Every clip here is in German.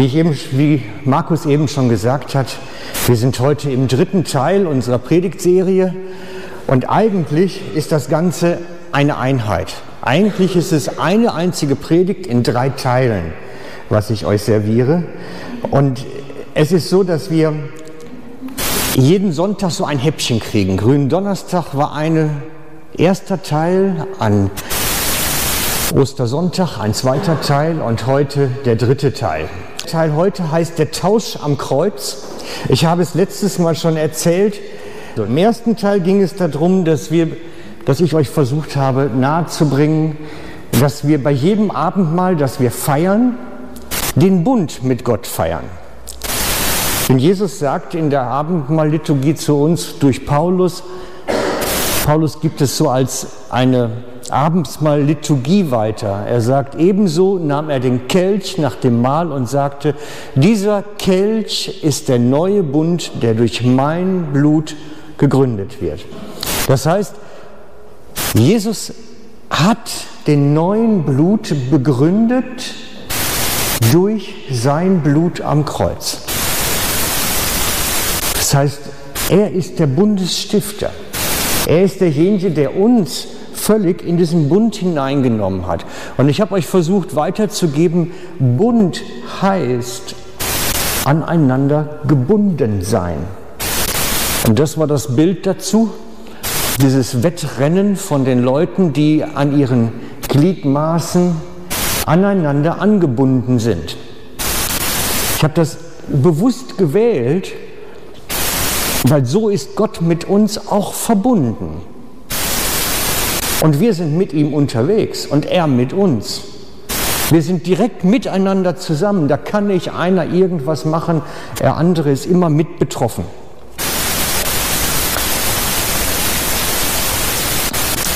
Wie, ich eben, wie Markus eben schon gesagt hat, wir sind heute im dritten Teil unserer Predigtserie und eigentlich ist das Ganze eine Einheit. Eigentlich ist es eine einzige Predigt in drei Teilen, was ich euch serviere. Und es ist so, dass wir jeden Sonntag so ein Häppchen kriegen. Grünen Donnerstag war ein erster Teil, an Ostersonntag ein zweiter Teil und heute der dritte Teil. Teil heute heißt der Tausch am Kreuz. Ich habe es letztes Mal schon erzählt. Im ersten Teil ging es darum, dass, wir, dass ich euch versucht habe nahezubringen, dass wir bei jedem Abendmahl, das wir feiern, den Bund mit Gott feiern. Denn Jesus sagt in der Abendmahl-Liturgie zu uns durch Paulus, Paulus gibt es so als eine Abendsmahl-Liturgie weiter. Er sagt, ebenso nahm er den Kelch nach dem Mahl und sagte, dieser Kelch ist der neue Bund, der durch mein Blut gegründet wird. Das heißt, Jesus hat den neuen Blut begründet durch sein Blut am Kreuz. Das heißt, er ist der Bundesstifter. Er ist derjenige, der uns völlig in diesen Bund hineingenommen hat. Und ich habe euch versucht weiterzugeben, Bund heißt aneinander gebunden sein. Und das war das Bild dazu, dieses Wettrennen von den Leuten, die an ihren Gliedmaßen aneinander angebunden sind. Ich habe das bewusst gewählt, weil so ist Gott mit uns auch verbunden. Und wir sind mit ihm unterwegs und er mit uns. Wir sind direkt miteinander zusammen. Da kann nicht einer irgendwas machen, der andere ist immer mit betroffen.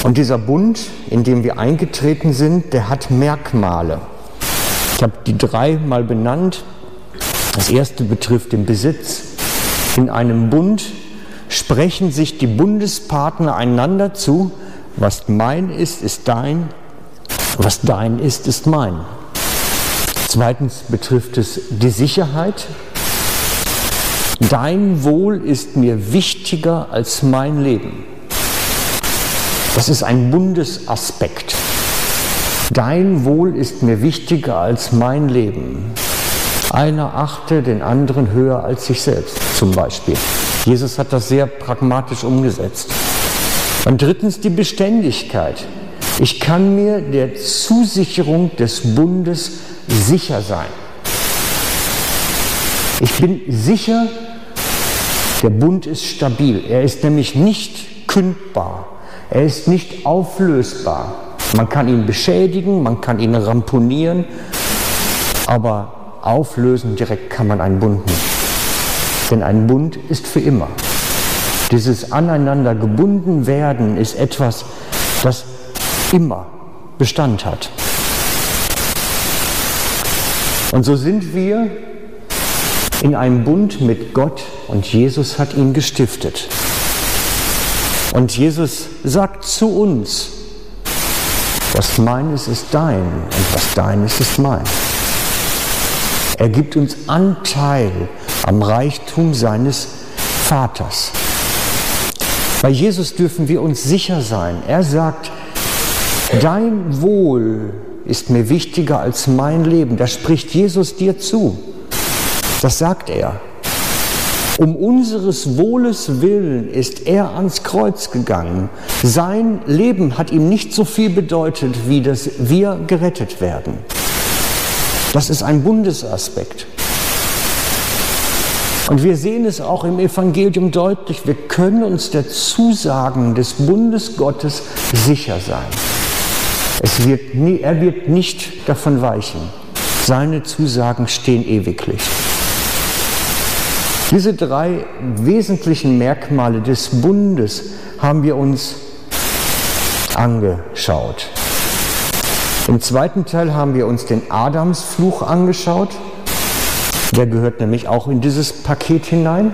Und dieser Bund, in dem wir eingetreten sind, der hat Merkmale. Ich habe die drei mal benannt. Das erste betrifft den Besitz. In einem Bund sprechen sich die Bundespartner einander zu, was mein ist, ist dein, was dein ist, ist mein. Zweitens betrifft es die Sicherheit. Dein Wohl ist mir wichtiger als mein Leben. Das ist ein Bundesaspekt. Dein Wohl ist mir wichtiger als mein Leben. Einer achte den anderen höher als sich selbst, zum Beispiel. Jesus hat das sehr pragmatisch umgesetzt. Und drittens die Beständigkeit. Ich kann mir der Zusicherung des Bundes sicher sein. Ich bin sicher, der Bund ist stabil. Er ist nämlich nicht kündbar. Er ist nicht auflösbar. Man kann ihn beschädigen, man kann ihn ramponieren, aber auflösen direkt kann man einen Bund nicht. Denn ein Bund ist für immer. Dieses aneinander gebunden werden ist etwas, das immer Bestand hat. Und so sind wir in einem Bund mit Gott und Jesus hat ihn gestiftet. Und Jesus sagt zu uns, was meines ist dein und was deines ist mein. Er gibt uns Anteil am Reichtum seines Vaters. Bei Jesus dürfen wir uns sicher sein. Er sagt, dein Wohl ist mir wichtiger als mein Leben. Das spricht Jesus dir zu. Das sagt er. Um unseres Wohles willen ist er ans Kreuz gegangen. Sein Leben hat ihm nicht so viel bedeutet, wie dass wir gerettet werden. Das ist ein Bundesaspekt. Und wir sehen es auch im Evangelium deutlich, wir können uns der Zusagen des Bundes Gottes sicher sein. Es wird nie, er wird nicht davon weichen. Seine Zusagen stehen ewiglich. Diese drei wesentlichen Merkmale des Bundes haben wir uns angeschaut. Im zweiten Teil haben wir uns den Adamsfluch angeschaut. Der gehört nämlich auch in dieses Paket hinein.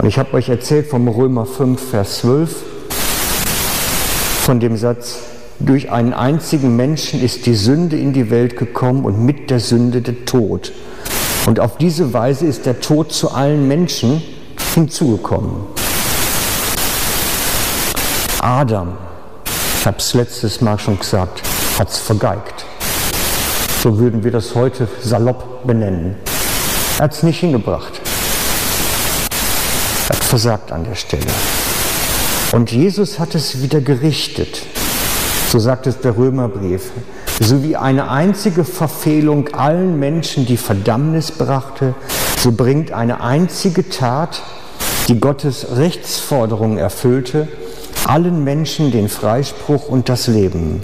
Und ich habe euch erzählt vom Römer 5, Vers 12, von dem Satz, durch einen einzigen Menschen ist die Sünde in die Welt gekommen und mit der Sünde der Tod. Und auf diese Weise ist der Tod zu allen Menschen hinzugekommen. Adam, ich habe es letztes Mal schon gesagt, hat es vergeigt. So würden wir das heute salopp benennen. Er hat es nicht hingebracht. Er hat versagt an der Stelle. Und Jesus hat es wieder gerichtet. So sagt es der Römerbrief. So wie eine einzige Verfehlung allen Menschen die Verdammnis brachte, so bringt eine einzige Tat, die Gottes Rechtsforderung erfüllte, allen Menschen den Freispruch und das Leben.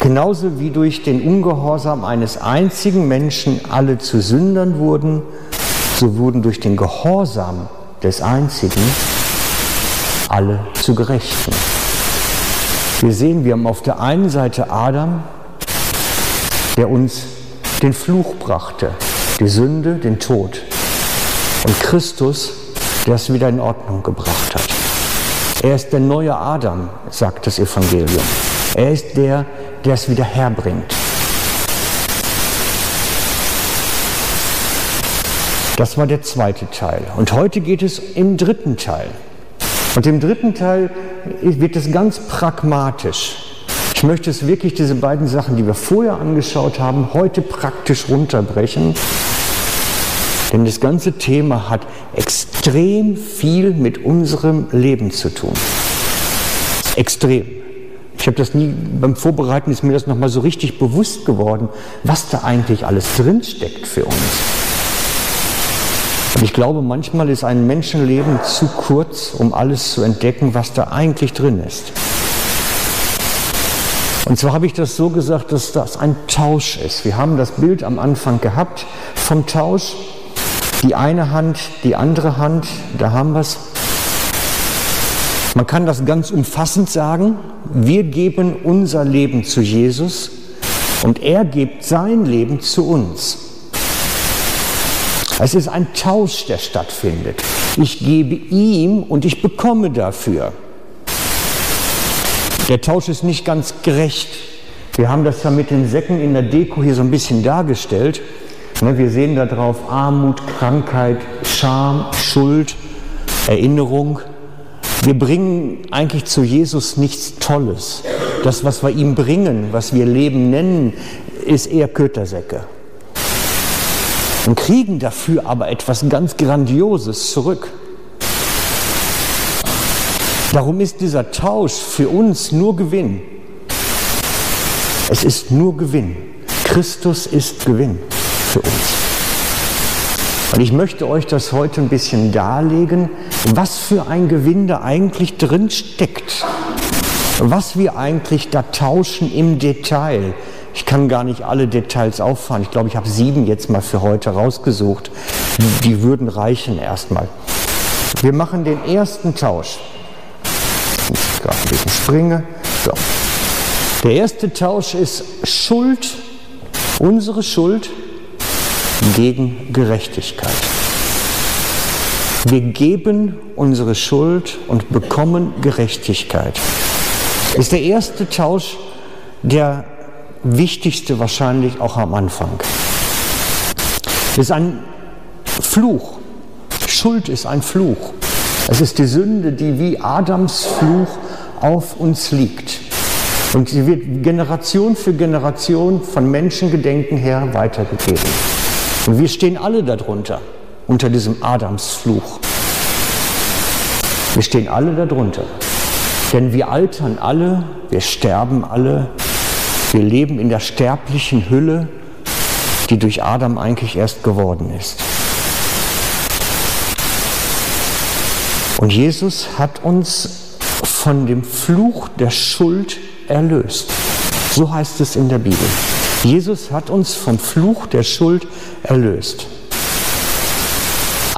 Genauso wie durch den Ungehorsam eines einzigen Menschen alle zu Sündern wurden, so wurden durch den Gehorsam des Einzigen alle zu Gerechten. Wir sehen, wir haben auf der einen Seite Adam, der uns den Fluch brachte, die Sünde, den Tod. Und Christus, der es wieder in Ordnung gebracht hat. Er ist der neue Adam, sagt das Evangelium. Er ist der, der es wieder herbringt. Das war der zweite Teil. Und heute geht es im dritten Teil. Und im dritten Teil wird es ganz pragmatisch. Ich möchte es wirklich, diese beiden Sachen, die wir vorher angeschaut haben, heute praktisch runterbrechen. Denn das ganze Thema hat extrem viel mit unserem Leben zu tun. Extrem. Ich habe das nie, beim Vorbereiten ist mir das nochmal so richtig bewusst geworden, was da eigentlich alles drinsteckt für uns. Und ich glaube, manchmal ist ein Menschenleben zu kurz, um alles zu entdecken, was da eigentlich drin ist. Und zwar habe ich das so gesagt, dass das ein Tausch ist. Wir haben das Bild am Anfang gehabt vom Tausch. Die eine Hand, die andere Hand, da haben wir es. Man kann das ganz umfassend sagen. Wir geben unser Leben zu Jesus und er gibt sein Leben zu uns. Es ist ein Tausch, der stattfindet. Ich gebe ihm und ich bekomme dafür. Der Tausch ist nicht ganz gerecht. Wir haben das ja mit den Säcken in der Deko hier so ein bisschen dargestellt. Ne, wir sehen da drauf Armut, Krankheit, Scham, Schuld, Erinnerung. Wir bringen eigentlich zu Jesus nichts Tolles. Das, was wir ihm bringen, was wir Leben nennen, ist eher Kötersäcke und kriegen dafür aber etwas ganz Grandioses zurück. Darum ist dieser Tausch für uns nur Gewinn. Es ist nur Gewinn. Christus ist Gewinn für uns. Und ich möchte euch das heute ein bisschen darlegen, was für ein Gewinn da eigentlich drin steckt. Was wir eigentlich da tauschen im Detail. Ich kann gar nicht alle Details auffahren. Ich glaube, ich habe sieben jetzt mal für heute rausgesucht. Die würden reichen erstmal. Wir machen den ersten Tausch. Ich gerade ein bisschen springe. So. Der erste Tausch ist Schuld, unsere Schuld gegen Gerechtigkeit. Wir geben unsere Schuld und bekommen Gerechtigkeit. Ist der erste Tausch, der wichtigste wahrscheinlich auch am Anfang. Ist ein Fluch. Schuld ist ein Fluch. Es ist die Sünde, die wie Adams Fluch auf uns liegt. Und sie wird Generation für Generation von Menschengedenken her weitergegeben. Und wir stehen alle darunter, unter diesem Adamsfluch. Wir stehen alle darunter. Denn wir altern alle, wir sterben alle, wir leben in der sterblichen Hülle, die durch Adam eigentlich erst geworden ist. Und Jesus hat uns von dem Fluch der Schuld erlöst. So heißt es in der Bibel. Jesus hat uns vom Fluch der Schuld erlöst.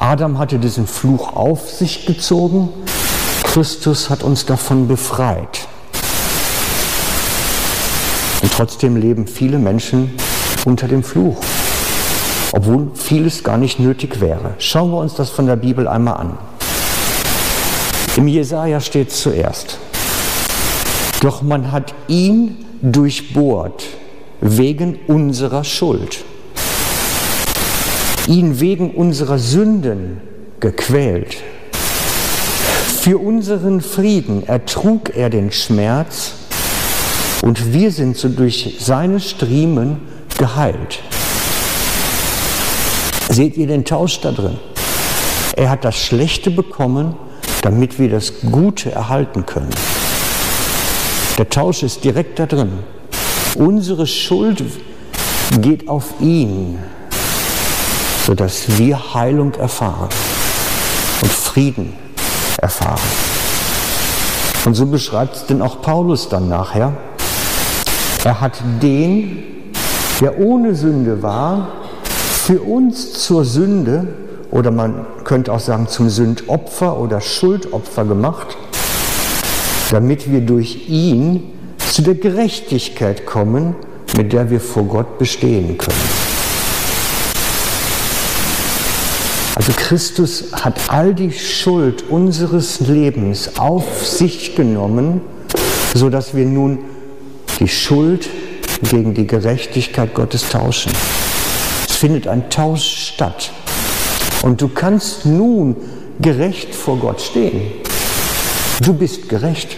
Adam hatte diesen Fluch auf sich gezogen, Christus hat uns davon befreit. Und trotzdem leben viele Menschen unter dem Fluch, obwohl vieles gar nicht nötig wäre. Schauen wir uns das von der Bibel einmal an. Im Jesaja steht zuerst: Doch man hat ihn durchbohrt wegen unserer Schuld, ihn wegen unserer Sünden gequält. Für unseren Frieden ertrug er den Schmerz und wir sind so durch seine Striemen geheilt. Seht ihr den Tausch da drin? Er hat das Schlechte bekommen, damit wir das Gute erhalten können. Der Tausch ist direkt da drin. Unsere Schuld geht auf ihn, sodass wir Heilung erfahren und Frieden erfahren. Und so beschreibt es denn auch Paulus dann nachher. Er hat den, der ohne Sünde war, für uns zur Sünde oder man könnte auch sagen zum Sündopfer oder Schuldopfer gemacht, damit wir durch ihn zu der Gerechtigkeit kommen, mit der wir vor Gott bestehen können. Also Christus hat all die Schuld unseres Lebens auf sich genommen, sodass wir nun die Schuld gegen die Gerechtigkeit Gottes tauschen. Es findet ein Tausch statt. Und du kannst nun gerecht vor Gott stehen. Du bist gerecht.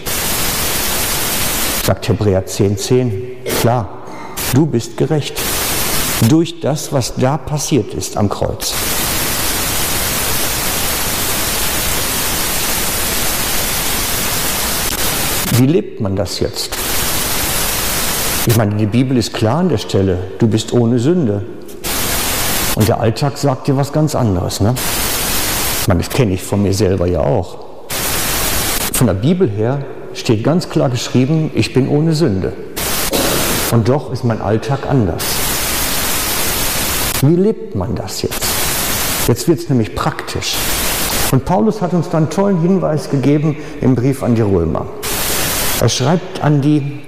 Sagt Hebräer 10,10. 10. Klar, du bist gerecht. Durch das, was da passiert ist am Kreuz. Wie lebt man das jetzt? Ich meine, die Bibel ist klar an der Stelle, du bist ohne Sünde. Und der Alltag sagt dir was ganz anderes. Ne? Ich meine, das kenne ich von mir selber ja auch. Von der Bibel her steht ganz klar geschrieben, ich bin ohne Sünde. Und doch ist mein Alltag anders. Wie lebt man das jetzt? Jetzt wird es nämlich praktisch. Und Paulus hat uns dann einen tollen Hinweis gegeben im Brief an die Römer. Er schreibt an die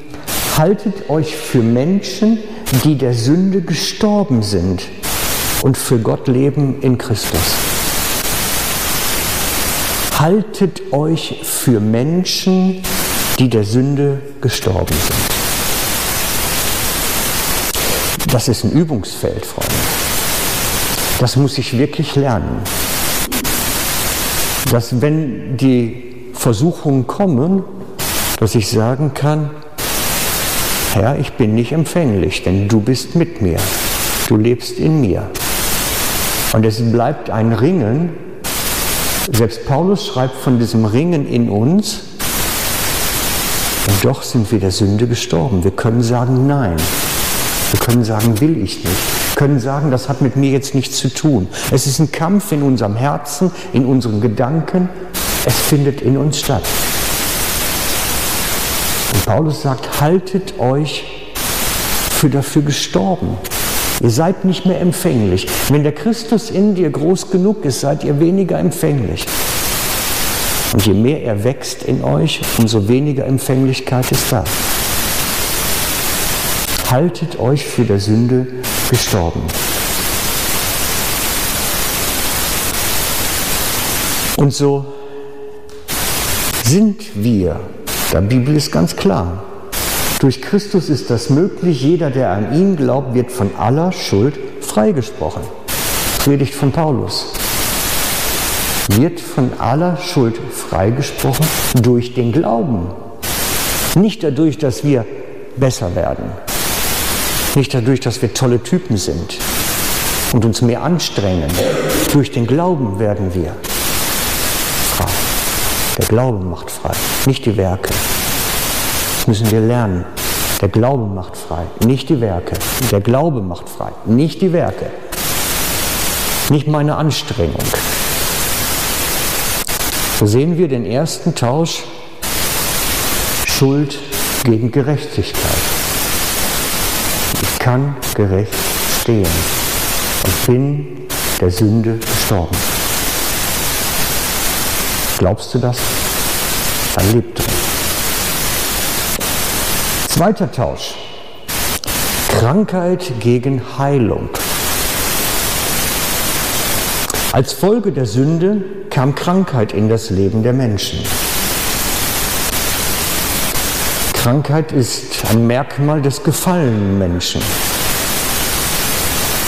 haltet euch für Menschen, die der Sünde gestorben sind und für Gott leben in Christus. Haltet euch für Menschen, die der Sünde gestorben sind. Das ist ein Übungsfeld, Freunde. Das muss ich wirklich lernen. Dass wenn die Versuchungen kommen, dass ich sagen kann, Herr, ich bin nicht empfänglich, denn du bist mit mir. Du lebst in mir. Und es bleibt ein Ringen. Selbst Paulus schreibt von diesem Ringen in uns. Und doch sind wir der Sünde gestorben. Wir können sagen Nein. Wir können sagen, will ich nicht. Wir können sagen, das hat mit mir jetzt nichts zu tun. Es ist ein Kampf in unserem Herzen, in unseren Gedanken. Es findet in uns statt. Paulus sagt, haltet euch für dafür gestorben. Ihr seid nicht mehr empfänglich. Wenn der Christus in dir groß genug ist, seid ihr weniger empfänglich. Und je mehr er wächst in euch, umso weniger Empfänglichkeit ist da. Haltet euch für der Sünde gestorben. Und so sind wir die Bibel ist ganz klar. Durch Christus ist das möglich. Jeder, der an ihn glaubt, wird von aller Schuld freigesprochen. Predigt von Paulus. Wird von aller Schuld freigesprochen durch den Glauben. Nicht dadurch, dass wir besser werden. Nicht dadurch, dass wir tolle Typen sind und uns mehr anstrengen. Durch den Glauben werden wir frei. Der Glaube macht frei, nicht die Werke. Das müssen wir lernen. Der Glaube macht frei, nicht die Werke. Der Glaube macht frei, nicht die Werke. Nicht meine Anstrengung. So sehen wir den ersten Tausch Schuld gegen Gerechtigkeit. Ich kann gerecht stehen und bin der Sünde gestorben. Glaubst du das? Dann lebt drin. Zweiter Tausch. Krankheit gegen Heilung. Als Folge der Sünde kam Krankheit in das Leben der Menschen. Krankheit ist ein Merkmal des gefallenen Menschen.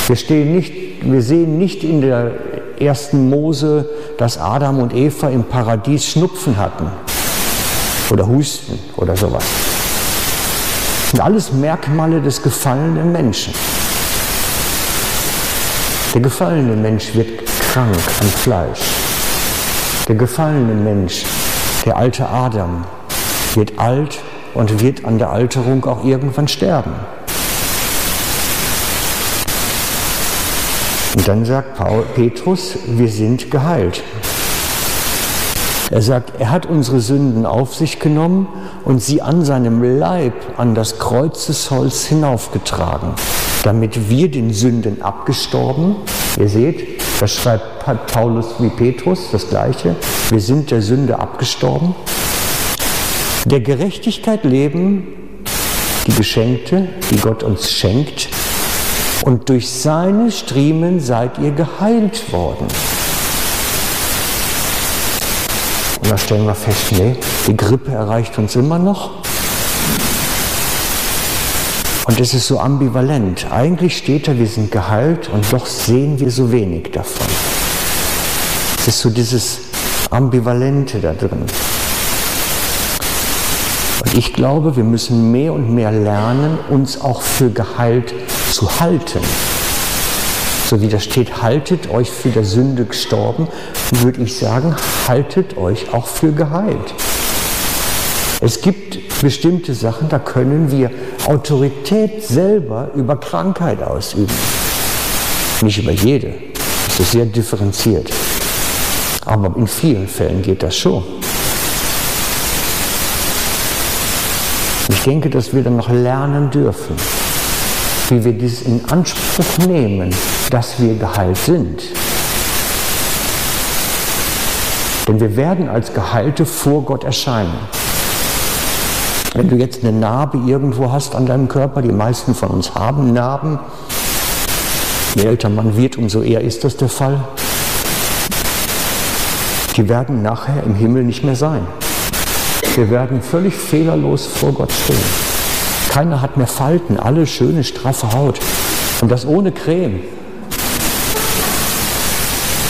Wir, stehen nicht, wir sehen nicht in der ersten Mose, dass Adam und Eva im Paradies Schnupfen hatten oder Husten oder sowas. Das sind alles Merkmale des gefallenen Menschen. Der gefallene Mensch wird krank an Fleisch. Der gefallene Mensch, der alte Adam, wird alt und wird an der Alterung auch irgendwann sterben. Und dann sagt Paul, Petrus, wir sind geheilt. Er sagt, er hat unsere Sünden auf sich genommen und sie an seinem Leib an das Kreuzesholz hinaufgetragen, damit wir den Sünden abgestorben, ihr seht, das schreibt Paulus wie Petrus, das gleiche, wir sind der Sünde abgestorben, der Gerechtigkeit leben, die Geschenkte, die Gott uns schenkt, und durch seine Striemen seid ihr geheilt worden. Und da stellen wir fest, nee, die Grippe erreicht uns immer noch. Und es ist so ambivalent. Eigentlich steht da, wir sind geheilt und doch sehen wir so wenig davon. Es ist so dieses Ambivalente da drin. Und ich glaube, wir müssen mehr und mehr lernen, uns auch für geheilt zu halten. So wie da steht, haltet euch für der Sünde gestorben, würde ich sagen, haltet euch auch für geheilt. Es gibt bestimmte Sachen, da können wir Autorität selber über Krankheit ausüben. Nicht über jede. Das ist sehr differenziert. Aber in vielen Fällen geht das schon. Ich denke, dass wir dann noch lernen dürfen, wie wir dies in Anspruch nehmen, dass wir geheilt sind. Denn wir werden als Geheilte vor Gott erscheinen. Wenn du jetzt eine Narbe irgendwo hast an deinem Körper, die meisten von uns haben Narben, je älter man wird, umso eher ist das der Fall, die werden nachher im Himmel nicht mehr sein. Wir werden völlig fehlerlos vor Gott stehen. Keiner hat mehr Falten, alle schöne, straffe Haut. Und das ohne Creme.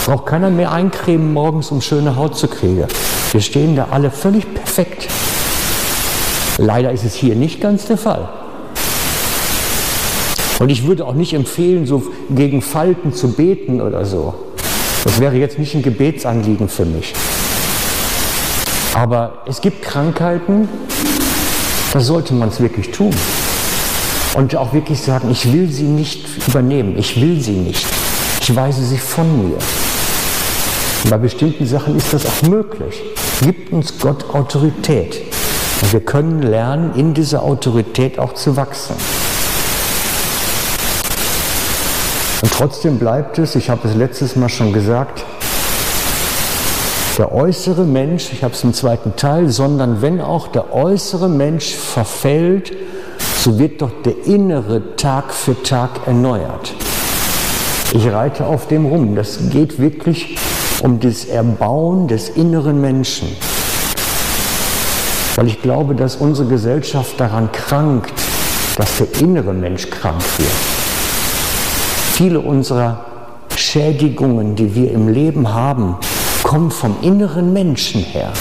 Braucht keiner mehr eincremen morgens, um schöne Haut zu kriegen. Wir stehen da alle völlig perfekt. Leider ist es hier nicht ganz der Fall. Und ich würde auch nicht empfehlen, so gegen Falten zu beten oder so. Das wäre jetzt nicht ein Gebetsanliegen für mich. Aber es gibt Krankheiten, da sollte man es wirklich tun. Und auch wirklich sagen, ich will sie nicht übernehmen, ich will sie nicht. Ich weise sie von mir. Bei bestimmten Sachen ist das auch möglich. Gibt uns Gott Autorität. Und wir können lernen, in dieser Autorität auch zu wachsen. Und trotzdem bleibt es, ich habe es letztes Mal schon gesagt, der äußere Mensch, ich habe es im zweiten Teil, sondern wenn auch der äußere Mensch verfällt, so wird doch der innere Tag für Tag erneuert. Ich reite auf dem rum. Das geht wirklich um das Erbauen des inneren Menschen. Weil ich glaube, dass unsere Gesellschaft daran krankt, dass der innere Mensch krank wird. Viele unserer Schädigungen, die wir im Leben haben, kommen vom inneren Menschen her.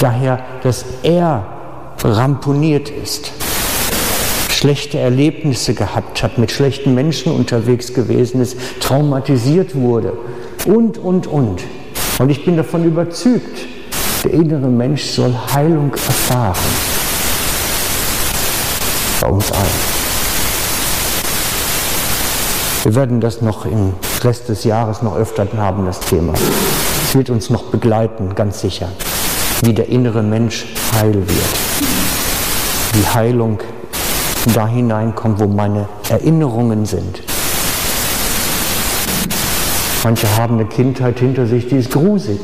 Daher, dass er ramponiert ist, schlechte Erlebnisse gehabt hat, mit schlechten Menschen unterwegs gewesen ist, traumatisiert wurde und, und, und. Und ich bin davon überzeugt, der innere Mensch soll Heilung erfahren. Bei uns allen. Wir werden das noch im Rest des Jahres noch öfter haben, das Thema. Es wird uns noch begleiten, ganz sicher, wie der innere Mensch heil wird. Wie Heilung da hineinkommt, wo meine Erinnerungen sind. Manche haben eine Kindheit hinter sich, die ist grusig.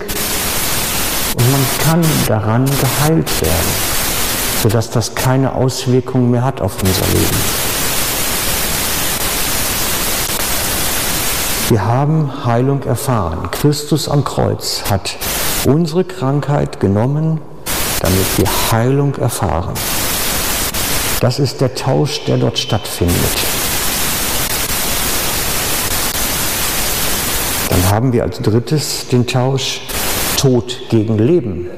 Und man kann daran geheilt werden, sodass das keine Auswirkungen mehr hat auf unser Leben. Wir haben Heilung erfahren. Christus am Kreuz hat unsere Krankheit genommen, damit wir Heilung erfahren. Das ist der Tausch, der dort stattfindet. Dann haben wir als drittes den Tausch Tod gegen Leben.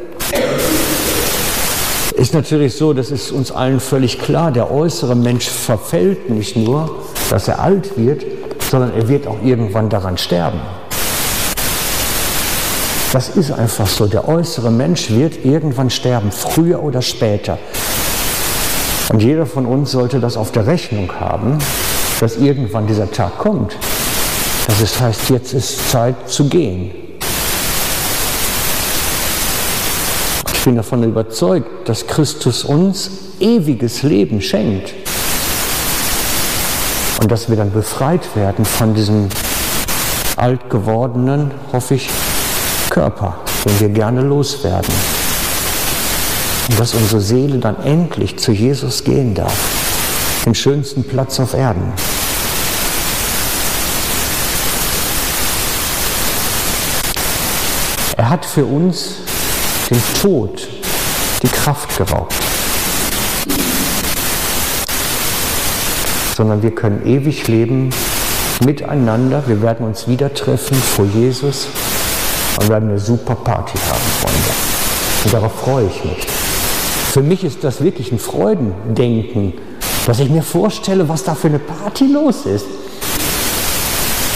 Ist natürlich so, das ist uns allen völlig klar, der äußere Mensch verfällt nicht nur, dass er alt wird, sondern er wird auch irgendwann daran sterben. Das ist einfach so. Der äußere Mensch wird irgendwann sterben, früher oder später. Und jeder von uns sollte das auf der Rechnung haben, dass irgendwann dieser Tag kommt. Das ist, heißt, jetzt ist Zeit zu gehen. Ich bin davon überzeugt, dass Christus uns ewiges Leben schenkt. Und dass wir dann befreit werden von diesem alt gewordenen, hoffe ich, Körper, den wir gerne loswerden. Und dass unsere Seele dann endlich zu Jesus gehen darf, den schönsten Platz auf Erden. Er hat für uns dem Tod die Kraft geraubt. Sondern wir können ewig leben miteinander. Wir werden uns wieder treffen vor Jesus und werden eine super Party haben, Freunde. Und darauf freue ich mich. Für mich ist das wirklich ein Freudendenken, dass ich mir vorstelle, was da für eine Party los ist.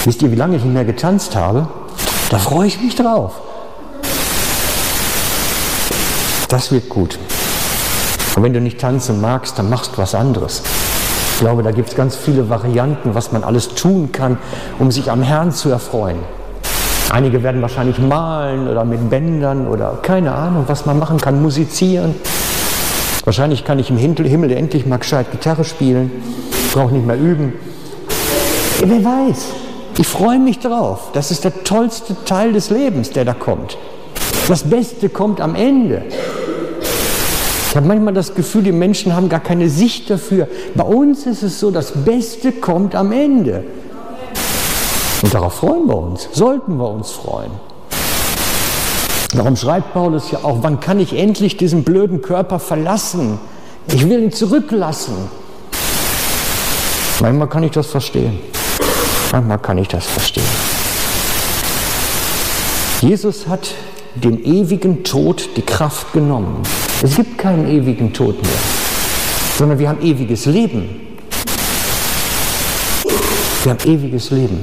Wisst ihr, wie lange ich nicht mehr getanzt habe? Da freue ich mich drauf. Das wird gut. Und wenn du nicht tanzen magst, dann machst du was anderes. Ich glaube, da gibt es ganz viele Varianten, was man alles tun kann, um sich am Herrn zu erfreuen. Einige werden wahrscheinlich malen oder mit Bändern oder keine Ahnung, was man machen kann, musizieren. Wahrscheinlich kann ich im Himmel endlich mal gescheit Gitarre spielen, brauche nicht mehr üben. Wer weiß, ich freue mich drauf. Das ist der tollste Teil des Lebens, der da kommt. Das Beste kommt am Ende. Habe manchmal das Gefühl, die Menschen haben gar keine Sicht dafür. Bei uns ist es so, das Beste kommt am Ende. Und darauf freuen wir uns, sollten wir uns freuen. Darum schreibt Paulus ja auch, wann kann ich endlich diesen blöden Körper verlassen? Ich will ihn zurücklassen. Manchmal kann ich das verstehen. Manchmal kann ich das verstehen. Jesus hat dem ewigen Tod die Kraft genommen. Es gibt keinen ewigen Tod mehr, sondern wir haben ewiges Leben. Wir haben ewiges Leben,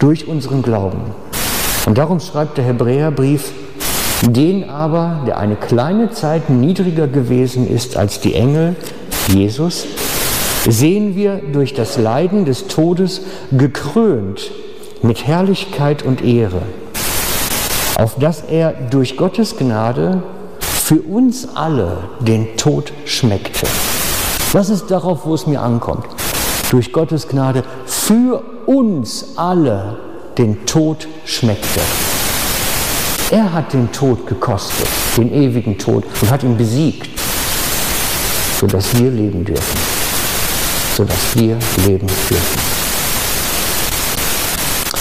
durch unseren Glauben. Und darum schreibt der Hebräerbrief, den aber, der eine kleine Zeit niedriger gewesen ist als die Engel, Jesus, sehen wir durch das Leiden des Todes gekrönt mit Herrlichkeit und Ehre, auf dass er durch Gottes Gnade für uns alle den Tod schmeckte. Das ist darauf, wo es mir ankommt. Durch Gottes Gnade für uns alle den Tod schmeckte. Er hat den Tod gekostet, den ewigen Tod, und hat ihn besiegt, sodass wir leben dürfen. Sodass wir leben dürfen.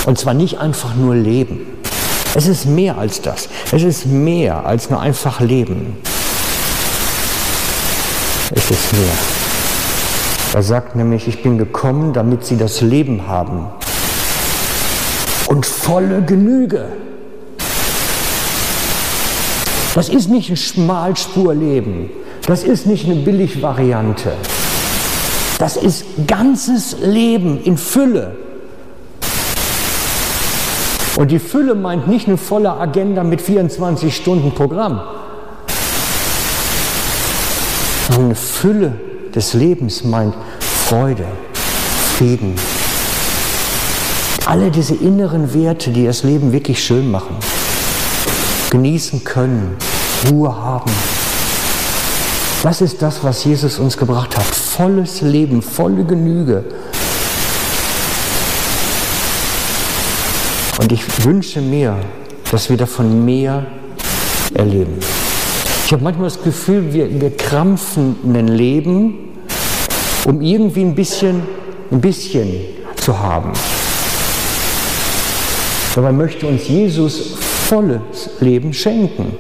Und zwar nicht einfach nur leben, es ist mehr als das. Es ist mehr als nur einfach Leben. Es ist mehr. Er sagt nämlich, ich bin gekommen, damit sie das Leben haben. Und volle Genüge. Das ist nicht ein Schmalspurleben. Das ist nicht eine Billigvariante. Das ist ganzes Leben in Fülle. Und die Fülle meint nicht eine volle Agenda mit 24 Stunden Programm, sondern eine Fülle des Lebens meint Freude, Frieden. Alle diese inneren Werte, die das Leben wirklich schön machen. Genießen können, Ruhe haben. Das ist das, was Jesus uns gebracht hat. Volles Leben, volle Genüge. Und ich wünsche mir, dass wir davon mehr erleben. Ich habe manchmal das Gefühl, wir, wir krampfen ein Leben, um irgendwie ein bisschen, ein bisschen zu haben. Dabei möchte uns Jesus volles Leben schenken.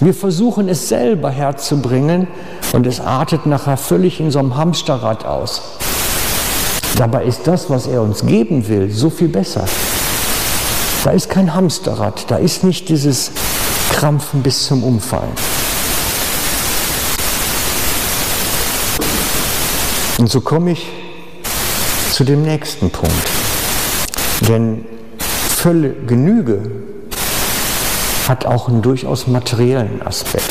Wir versuchen es selber herzubringen Und es artet nachher völlig in so einem Hamsterrad aus. Dabei ist das, was er uns geben will, so viel besser. Da ist kein Hamsterrad, da ist nicht dieses Krampfen bis zum Umfallen. Und so komme ich zu dem nächsten Punkt. Denn Fülle, Genüge hat auch einen durchaus materiellen Aspekt.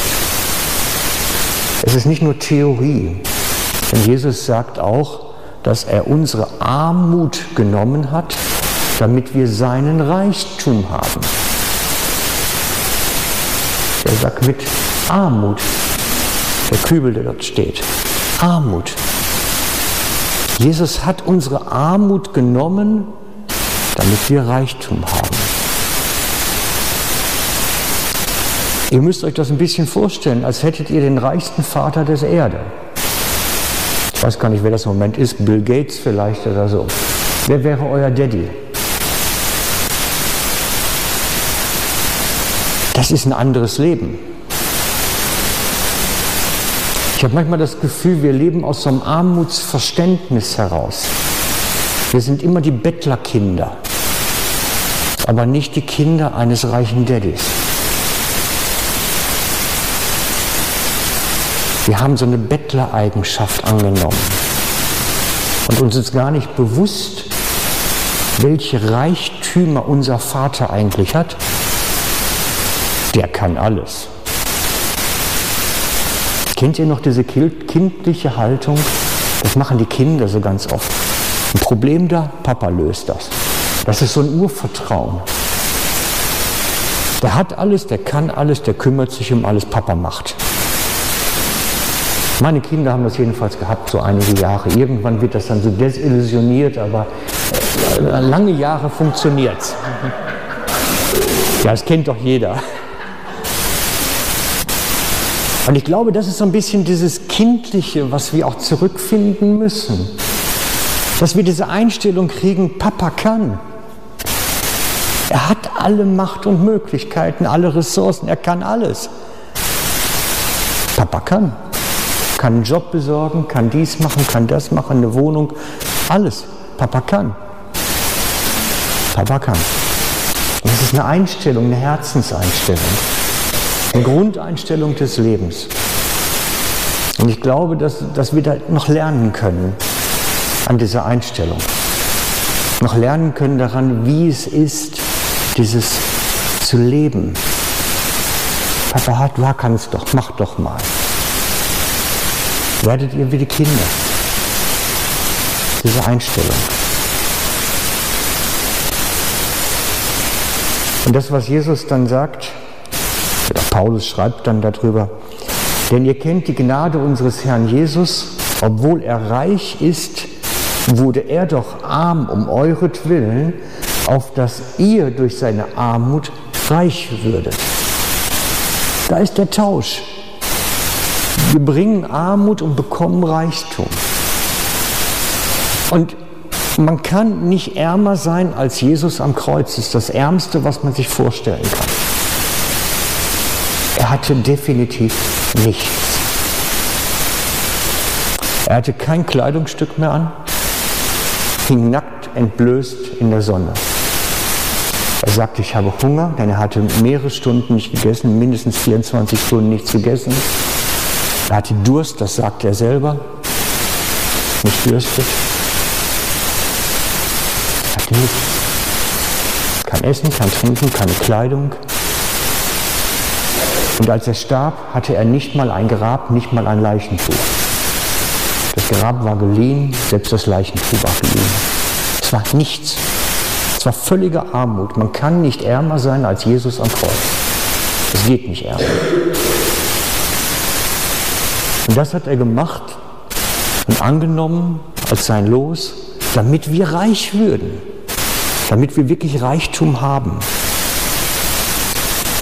Es ist nicht nur Theorie. Denn Jesus sagt auch, dass er unsere Armut genommen hat, damit wir seinen Reichtum haben. Er sagt mit Armut, der Kübel, der dort steht. Armut. Jesus hat unsere Armut genommen, damit wir Reichtum haben. Ihr müsst euch das ein bisschen vorstellen, als hättet ihr den reichsten Vater der Erde. Weiß gar nicht, wer das im Moment ist, Bill Gates vielleicht oder so. Wer wäre euer Daddy? Das ist ein anderes Leben. Ich habe manchmal das Gefühl, wir leben aus so einem Armutsverständnis heraus. Wir sind immer die Bettlerkinder, aber nicht die Kinder eines reichen Daddys. Wir haben so eine Bettlereigenschaft angenommen und uns ist gar nicht bewusst, welche Reichtümer unser Vater eigentlich hat. Der kann alles. Kennt ihr noch diese kindliche Haltung? Das machen die Kinder so ganz oft. Ein Problem da, Papa löst das. Das ist so ein Urvertrauen. Der hat alles, der kann alles, der kümmert sich um alles, Papa macht. Meine Kinder haben das jedenfalls gehabt, so einige Jahre. Irgendwann wird das dann so desillusioniert, aber äh, lange Jahre funktioniert es. Ja, das kennt doch jeder. Und ich glaube, das ist so ein bisschen dieses Kindliche, was wir auch zurückfinden müssen. Dass wir diese Einstellung kriegen, Papa kann. Er hat alle Macht und Möglichkeiten, alle Ressourcen, er kann alles. Papa kann kann einen Job besorgen, kann dies machen, kann das machen, eine Wohnung, alles. Papa kann. Papa kann. Und das ist eine Einstellung, eine Herzenseinstellung, eine Grundeinstellung des Lebens. Und ich glaube, dass, dass wir da noch lernen können an dieser Einstellung. Noch lernen können daran, wie es ist, dieses zu leben. Papa hat, war, kann es doch, mach doch mal werdet ihr wie die Kinder. Diese Einstellung. Und das, was Jesus dann sagt, oder Paulus schreibt dann darüber, denn ihr kennt die Gnade unseres Herrn Jesus, obwohl er reich ist, wurde er doch arm um euretwillen, auf dass ihr durch seine Armut reich würdet. Da ist der Tausch. Wir bringen Armut und bekommen Reichtum. Und man kann nicht ärmer sein als Jesus am Kreuz. Das ist das Ärmste, was man sich vorstellen kann. Er hatte definitiv nichts. Er hatte kein Kleidungsstück mehr an, hing nackt, entblößt in der Sonne. Er sagte, ich habe Hunger, denn er hatte mehrere Stunden nicht gegessen, mindestens 24 Stunden nichts gegessen. Er hatte Durst, das sagt er selber. Nicht dürstig. Er hatte nichts. Kein Essen, kein Trinken, keine Kleidung. Und als er starb, hatte er nicht mal ein Grab, nicht mal ein Leichentuch. Das Grab war geliehen, selbst das Leichentuch war geliehen. Es war nichts. Es war völlige Armut. Man kann nicht ärmer sein als Jesus am Kreuz. Es geht nicht ärmer. Und das hat er gemacht und angenommen als sein Los, damit wir reich würden, damit wir wirklich Reichtum haben,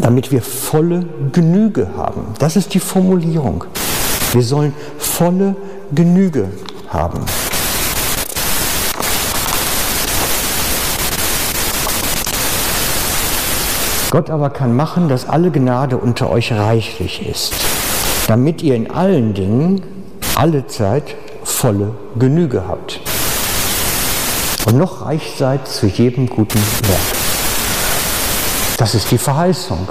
damit wir volle Genüge haben. Das ist die Formulierung. Wir sollen volle Genüge haben. Gott aber kann machen, dass alle Gnade unter euch reichlich ist damit ihr in allen Dingen alle Zeit volle Genüge habt und noch reich seid zu jedem guten Werk. Das ist die Verheißung.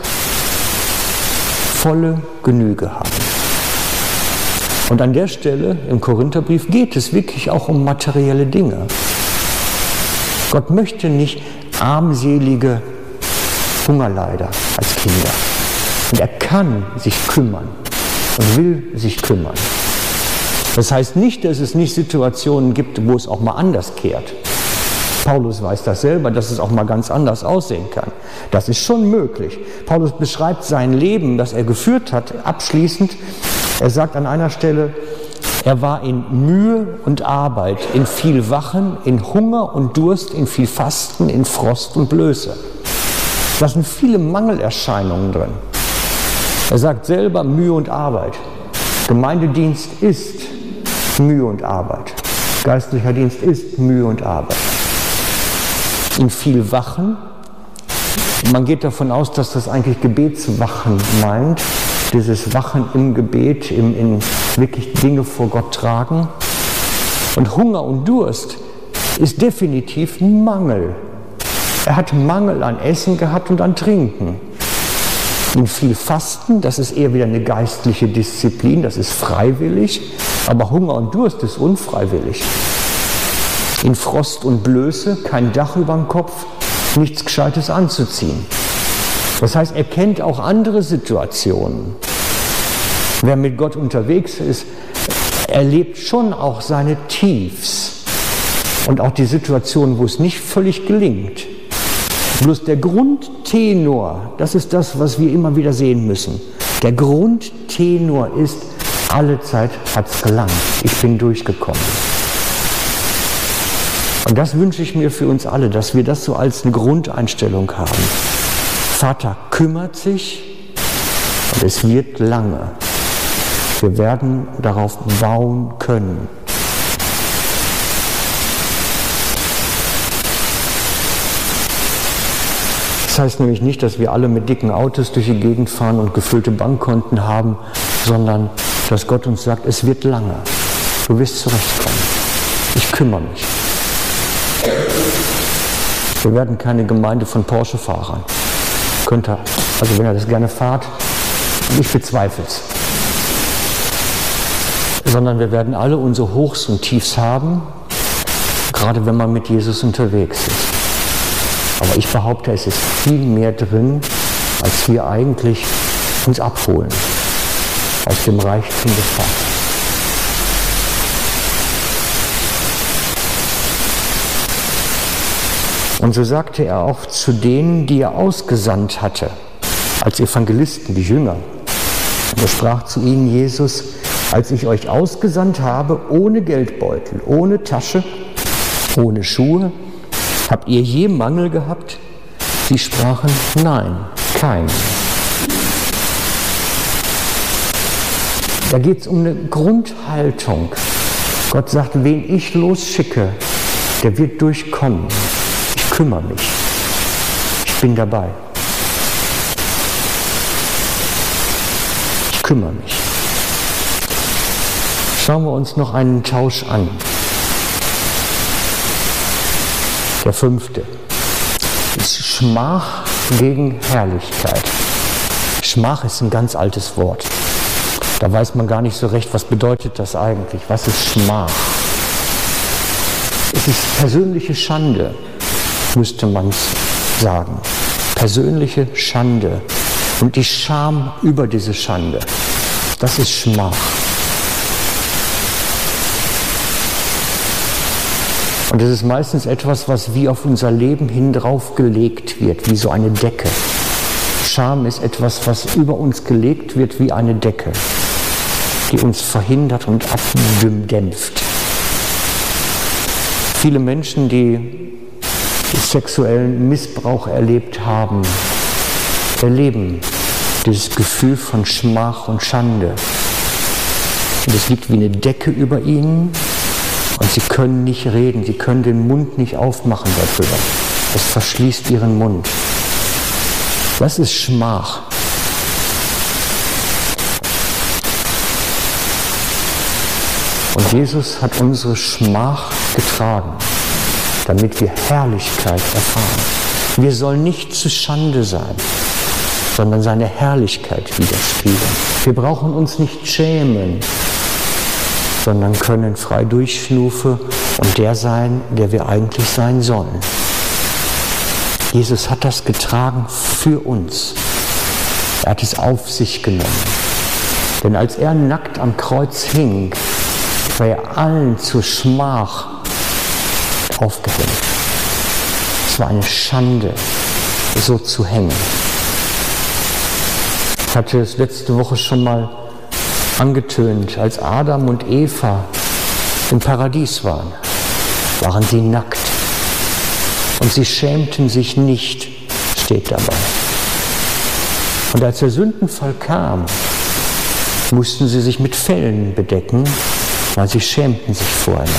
Volle Genüge haben. Und an der Stelle im Korintherbrief geht es wirklich auch um materielle Dinge. Gott möchte nicht armselige Hungerleider als Kinder. Und er kann sich kümmern und will sich kümmern. Das heißt nicht, dass es nicht Situationen gibt, wo es auch mal anders kehrt. Paulus weiß das selber, dass es auch mal ganz anders aussehen kann. Das ist schon möglich. Paulus beschreibt sein Leben, das er geführt hat, abschließend. Er sagt an einer Stelle, er war in Mühe und Arbeit, in viel Wachen, in Hunger und Durst, in viel Fasten, in Frost und Blöße. Da sind viele Mangelerscheinungen drin. Er sagt selber Mühe und Arbeit. Gemeindedienst ist Mühe und Arbeit. Geistlicher Dienst ist Mühe und Arbeit in viel Wachen. Man geht davon aus, dass das eigentlich Gebetswachen meint, dieses Wachen im Gebet, im, in wirklich Dinge vor Gott tragen. Und Hunger und Durst ist definitiv Mangel. Er hat Mangel an Essen gehabt und an Trinken. In viel Fasten, das ist eher wieder eine geistliche Disziplin, das ist freiwillig, aber Hunger und Durst ist unfreiwillig in Frost und Blöße, kein Dach über dem Kopf, nichts Gescheites anzuziehen. Das heißt, er kennt auch andere Situationen. Wer mit Gott unterwegs ist, erlebt schon auch seine Tiefs und auch die Situationen, wo es nicht völlig gelingt. Bloß der Grundtenor, das ist das, was wir immer wieder sehen müssen. Der Grundtenor ist, alle Zeit hat es gelangt. Ich bin durchgekommen. Und das wünsche ich mir für uns alle, dass wir das so als eine Grundeinstellung haben. Vater kümmert sich und es wird lange. Wir werden darauf bauen können. Das heißt nämlich nicht, dass wir alle mit dicken Autos durch die Gegend fahren und gefüllte Bankkonten haben, sondern dass Gott uns sagt, es wird lange. Du wirst zurechtkommen. Ich kümmere mich. Wir werden keine Gemeinde von Porsche-Fahrern. Könnt ihr, also wenn ihr das gerne fahrt, ich bezweifle es. Sondern wir werden alle unsere Hochs und Tiefs haben, gerade wenn man mit Jesus unterwegs ist. Aber ich behaupte, es ist viel mehr drin, als wir eigentlich uns abholen aus dem Reichtum des Vaters. Und so sagte er auch zu denen, die er ausgesandt hatte, als Evangelisten, die Jünger. Und er sprach zu ihnen, Jesus, als ich euch ausgesandt habe, ohne Geldbeutel, ohne Tasche, ohne Schuhe, habt ihr je Mangel gehabt? Sie sprachen, nein, kein. Da geht es um eine Grundhaltung. Gott sagt, wen ich losschicke, der wird durchkommen kümmere mich. Ich bin dabei. Ich kümmere mich. Schauen wir uns noch einen Tausch an. Der fünfte ist Schmach gegen Herrlichkeit. Schmach ist ein ganz altes Wort. Da weiß man gar nicht so recht, was bedeutet das eigentlich? Was ist Schmach? Es ist persönliche Schande müsste man sagen. Persönliche Schande und die Scham über diese Schande. Das ist Schmach. Und es ist meistens etwas, was wie auf unser Leben hin drauf gelegt wird, wie so eine Decke. Scham ist etwas, was über uns gelegt wird wie eine Decke, die uns verhindert und abdämpft. Viele Menschen, die sexuellen Missbrauch erlebt haben, erleben dieses Gefühl von Schmach und Schande. Und es liegt wie eine Decke über ihnen und sie können nicht reden, sie können den Mund nicht aufmachen darüber. Es verschließt ihren Mund. Was ist Schmach? Und Jesus hat unsere Schmach getragen, damit wir Herrlichkeit erfahren. Wir sollen nicht zu Schande sein, sondern seine Herrlichkeit widerspiegeln. Wir brauchen uns nicht schämen, sondern können frei durchschnufe und der sein, der wir eigentlich sein sollen. Jesus hat das getragen für uns. Er hat es auf sich genommen. Denn als er nackt am Kreuz hing, war er allen zur Schmach aufgehängt. Es war eine Schande, so zu hängen. Ich hatte es letzte Woche schon mal angetönt, als Adam und Eva im Paradies waren, waren sie nackt. Und sie schämten sich nicht, steht dabei. Und als der Sündenfall kam, mussten sie sich mit Fellen bedecken, weil sie schämten sich voreinander.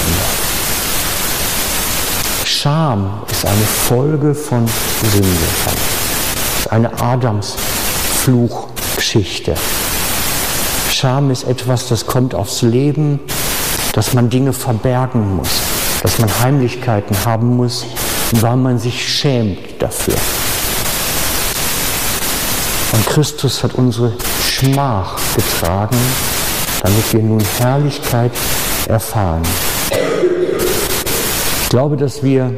Scham ist eine Folge von Sünde. ist eine Adams-Fluchgeschichte. Scham ist etwas, das kommt aufs Leben, dass man Dinge verbergen muss, dass man Heimlichkeiten haben muss, weil man sich schämt dafür. Und Christus hat unsere Schmach getragen, damit wir nun Herrlichkeit erfahren. Ich glaube, dass wir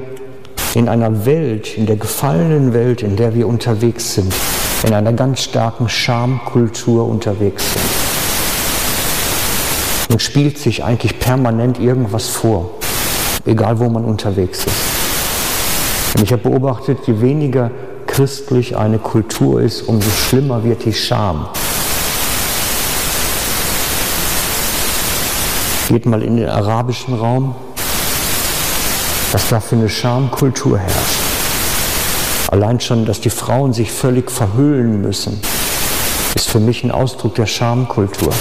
in einer Welt, in der gefallenen Welt, in der wir unterwegs sind, in einer ganz starken Schamkultur unterwegs sind. Und spielt sich eigentlich permanent irgendwas vor, egal wo man unterwegs ist. Und ich habe beobachtet, je weniger christlich eine Kultur ist, umso schlimmer wird die Scham. Geht mal in den arabischen Raum, was da für eine Schamkultur herrscht. Allein schon, dass die Frauen sich völlig verhüllen müssen, ist für mich ein Ausdruck der Schamkultur.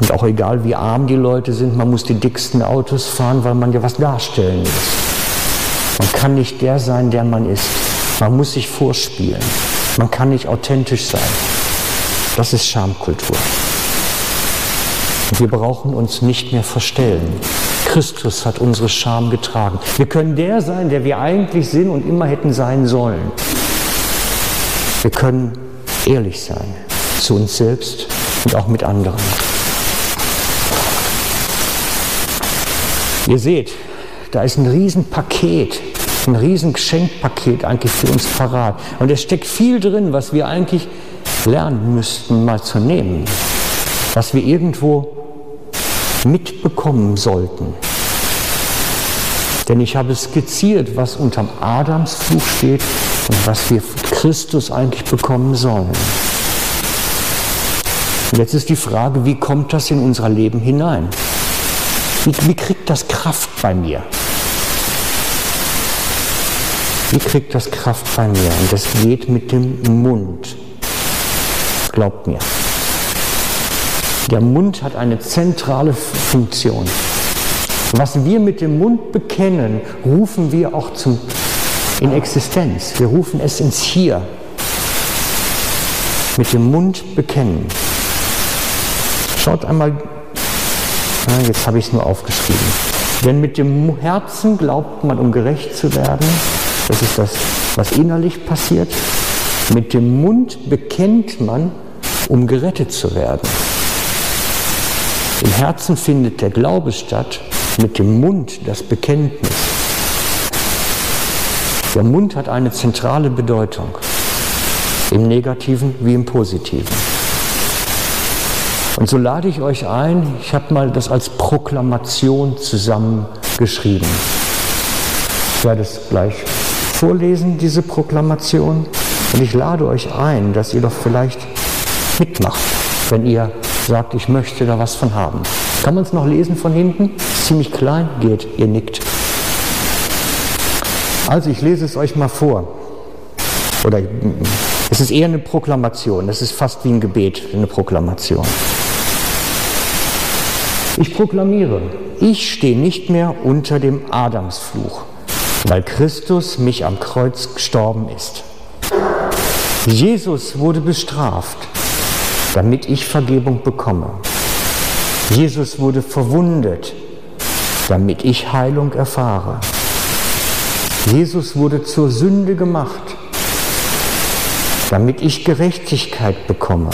Und auch egal wie arm die Leute sind, man muss die dicksten Autos fahren, weil man ja was darstellen muss. Man kann nicht der sein, der man ist. Man muss sich vorspielen. Man kann nicht authentisch sein. Das ist Schamkultur. Wir brauchen uns nicht mehr verstellen. Christus hat unsere Scham getragen. Wir können der sein, der wir eigentlich sind und immer hätten sein sollen. Wir können ehrlich sein zu uns selbst und auch mit anderen. Ihr seht, da ist ein Riesenpaket, ein Riesengeschenkpaket eigentlich für uns parat. Und es steckt viel drin, was wir eigentlich lernen müssten, mal zu nehmen. Was wir irgendwo mitbekommen sollten. Denn ich habe skizziert, was unterm Adamsfluch steht und was wir von Christus eigentlich bekommen sollen. Und jetzt ist die Frage, wie kommt das in unser Leben hinein? Wie, wie kriegt das Kraft bei mir? Wie kriegt das Kraft bei mir? Und das geht mit dem Mund. Glaubt mir. Der Mund hat eine zentrale Funktion. Was wir mit dem Mund bekennen, rufen wir auch zum, in Existenz. Wir rufen es ins Hier. Mit dem Mund bekennen. Schaut einmal, jetzt habe ich es nur aufgeschrieben. Denn mit dem Herzen glaubt man, um gerecht zu werden. Das ist das, was innerlich passiert. Mit dem Mund bekennt man, um gerettet zu werden. Im Herzen findet der Glaube statt, mit dem Mund das Bekenntnis. Der Mund hat eine zentrale Bedeutung, im negativen wie im positiven. Und so lade ich euch ein, ich habe mal das als Proklamation zusammengeschrieben. Ich werde es gleich vorlesen, diese Proklamation. Und ich lade euch ein, dass ihr doch vielleicht mitmacht, wenn ihr sagt, ich möchte da was von haben. Kann man es noch lesen von hinten? Ziemlich klein, geht, ihr nickt. Also ich lese es euch mal vor. Oder es ist eher eine Proklamation, es ist fast wie ein Gebet, eine Proklamation. Ich proklamiere, ich stehe nicht mehr unter dem Adamsfluch, weil Christus mich am Kreuz gestorben ist. Jesus wurde bestraft, damit ich Vergebung bekomme. Jesus wurde verwundet, damit ich Heilung erfahre. Jesus wurde zur Sünde gemacht, damit ich Gerechtigkeit bekomme.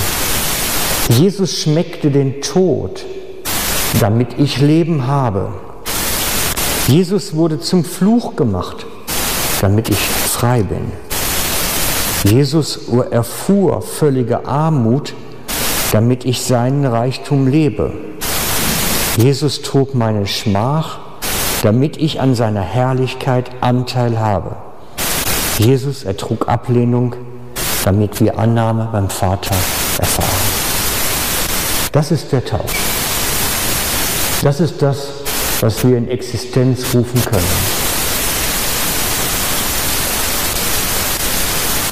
Jesus schmeckte den Tod, damit ich Leben habe. Jesus wurde zum Fluch gemacht, damit ich frei bin. Jesus erfuhr völlige Armut, damit ich seinen Reichtum lebe. Jesus trug meine Schmach, damit ich an seiner Herrlichkeit Anteil habe. Jesus ertrug Ablehnung, damit wir Annahme beim Vater erfahren. Das ist der Tausch. Das ist das, was wir in Existenz rufen können.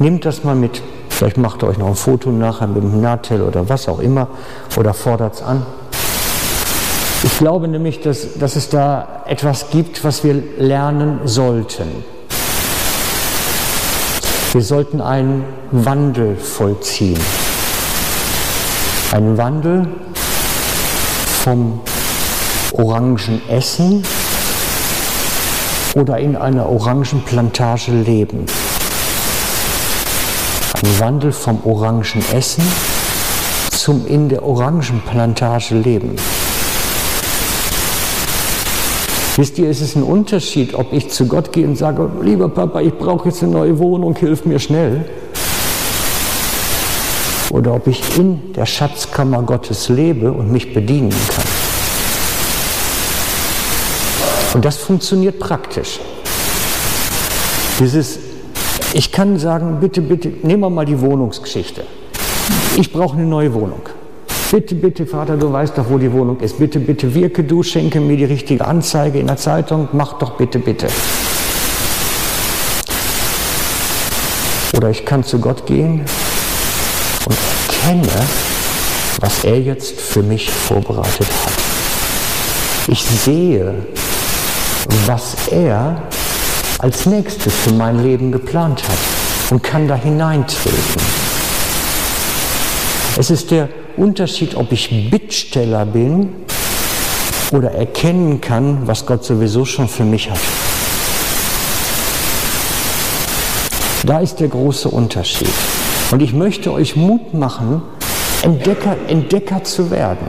Nehmt das mal mit. Vielleicht macht ihr euch noch ein Foto nachher mit dem Natel oder was auch immer oder fordert es an. Ich glaube nämlich, dass, dass es da etwas gibt, was wir lernen sollten. Wir sollten einen Wandel vollziehen. Einen Wandel vom Orangenessen oder in einer Orangenplantage leben. Ein Wandel vom Orangenessen zum in der Orangenplantage leben. Wisst ihr, es ist ein Unterschied, ob ich zu Gott gehe und sage, lieber Papa, ich brauche jetzt eine neue Wohnung, hilf mir schnell. Oder ob ich in der Schatzkammer Gottes lebe und mich bedienen kann. Und das funktioniert praktisch. Dieses, ich kann sagen, bitte, bitte, nehmen wir mal die Wohnungsgeschichte. Ich brauche eine neue Wohnung. Bitte, bitte, Vater, du weißt doch, wo die Wohnung ist. Bitte, bitte, wirke du, schenke mir die richtige Anzeige in der Zeitung. Mach doch bitte, bitte. Oder ich kann zu Gott gehen und erkenne, was er jetzt für mich vorbereitet hat. Ich sehe, was er als nächstes für mein Leben geplant hat und kann da hineintreten. Es ist der Unterschied, ob ich Bittsteller bin oder erkennen kann, was Gott sowieso schon für mich hat. Da ist der große Unterschied. Und ich möchte euch Mut machen, Entdecker, Entdecker zu werden.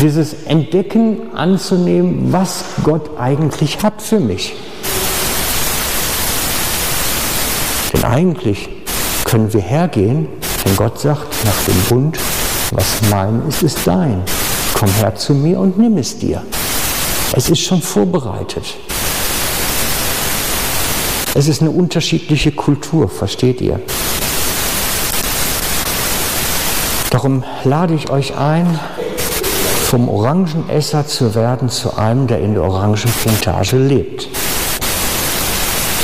Dieses Entdecken anzunehmen, was Gott eigentlich hat für mich. Denn eigentlich können wir hergehen, wenn Gott sagt, nach dem Bund, was mein ist, ist dein. Komm her zu mir und nimm es dir. Es ist schon vorbereitet. Es ist eine unterschiedliche Kultur, versteht ihr? Darum lade ich euch ein, vom Orangenesser zu werden zu einem, der in der Orangenplantage lebt.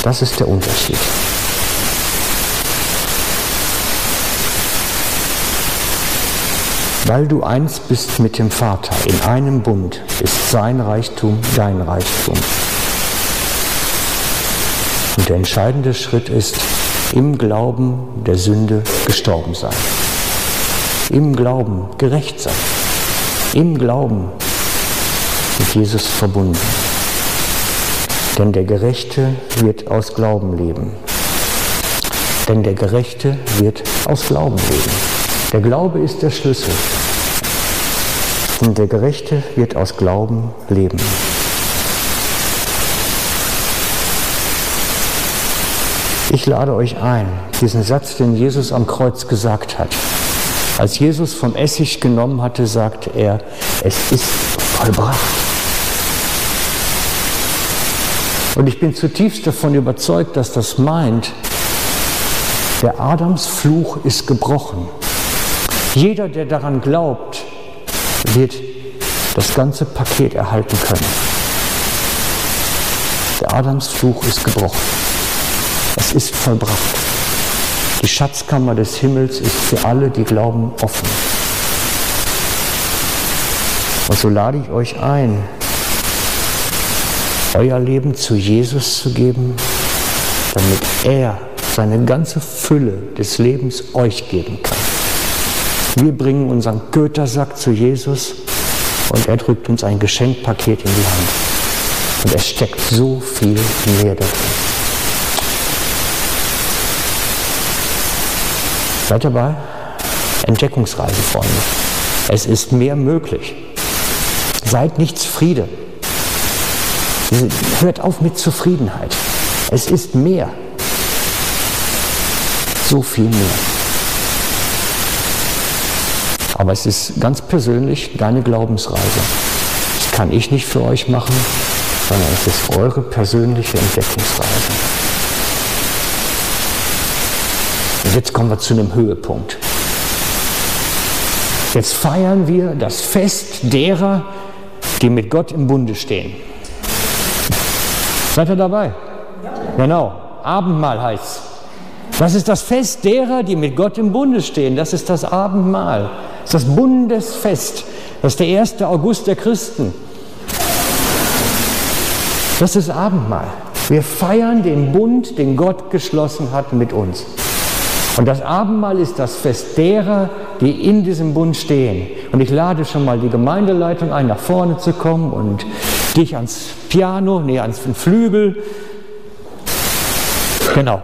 Das ist der Unterschied. Weil du eins bist mit dem Vater, in einem Bund, ist sein Reichtum dein Reichtum. Und der entscheidende Schritt ist, im Glauben der Sünde gestorben sein. Im Glauben gerecht sein. Im Glauben mit Jesus verbunden. Denn der Gerechte wird aus Glauben leben. Denn der Gerechte wird aus Glauben leben. Der Glaube ist der Schlüssel. Und der Gerechte wird aus Glauben leben. Ich lade euch ein, diesen Satz, den Jesus am Kreuz gesagt hat. Als Jesus vom Essig genommen hatte, sagte er, es ist vollbracht. Und ich bin zutiefst davon überzeugt, dass das meint, der Adamsfluch ist gebrochen. Jeder, der daran glaubt, wird das ganze Paket erhalten können. Der Adamsfluch ist gebrochen. Es ist vollbracht. Die Schatzkammer des Himmels ist für alle, die glauben, offen. Und so lade ich euch ein, euer Leben zu Jesus zu geben, damit er seine ganze Fülle des Lebens euch geben kann. Wir bringen unseren Göttersack zu Jesus und er drückt uns ein Geschenkpaket in die Hand. Und es steckt so viel mehr darin. Seid dabei? Entdeckungsreise, Freunde. Es ist mehr möglich. Seid nicht zufrieden. Hört auf mit Zufriedenheit. Es ist mehr. So viel mehr. Aber es ist ganz persönlich deine Glaubensreise. Das kann ich nicht für euch machen, sondern es ist eure persönliche Entdeckungsreise. Und jetzt kommen wir zu einem Höhepunkt. Jetzt feiern wir das Fest derer, die mit Gott im Bunde stehen. Seid ihr dabei? Genau. Abendmahl heißt. Das ist das Fest derer, die mit Gott im Bunde stehen. Das ist das Abendmahl. Das ist das Bundesfest. Das ist der 1. August der Christen. Das ist Abendmahl. Wir feiern den Bund, den Gott geschlossen hat mit uns. Und das Abendmahl ist das Fest derer, die in diesem Bund stehen. Und ich lade schon mal die Gemeindeleitung ein, nach vorne zu kommen und dich ans Piano, nee, ans Flügel. Genau.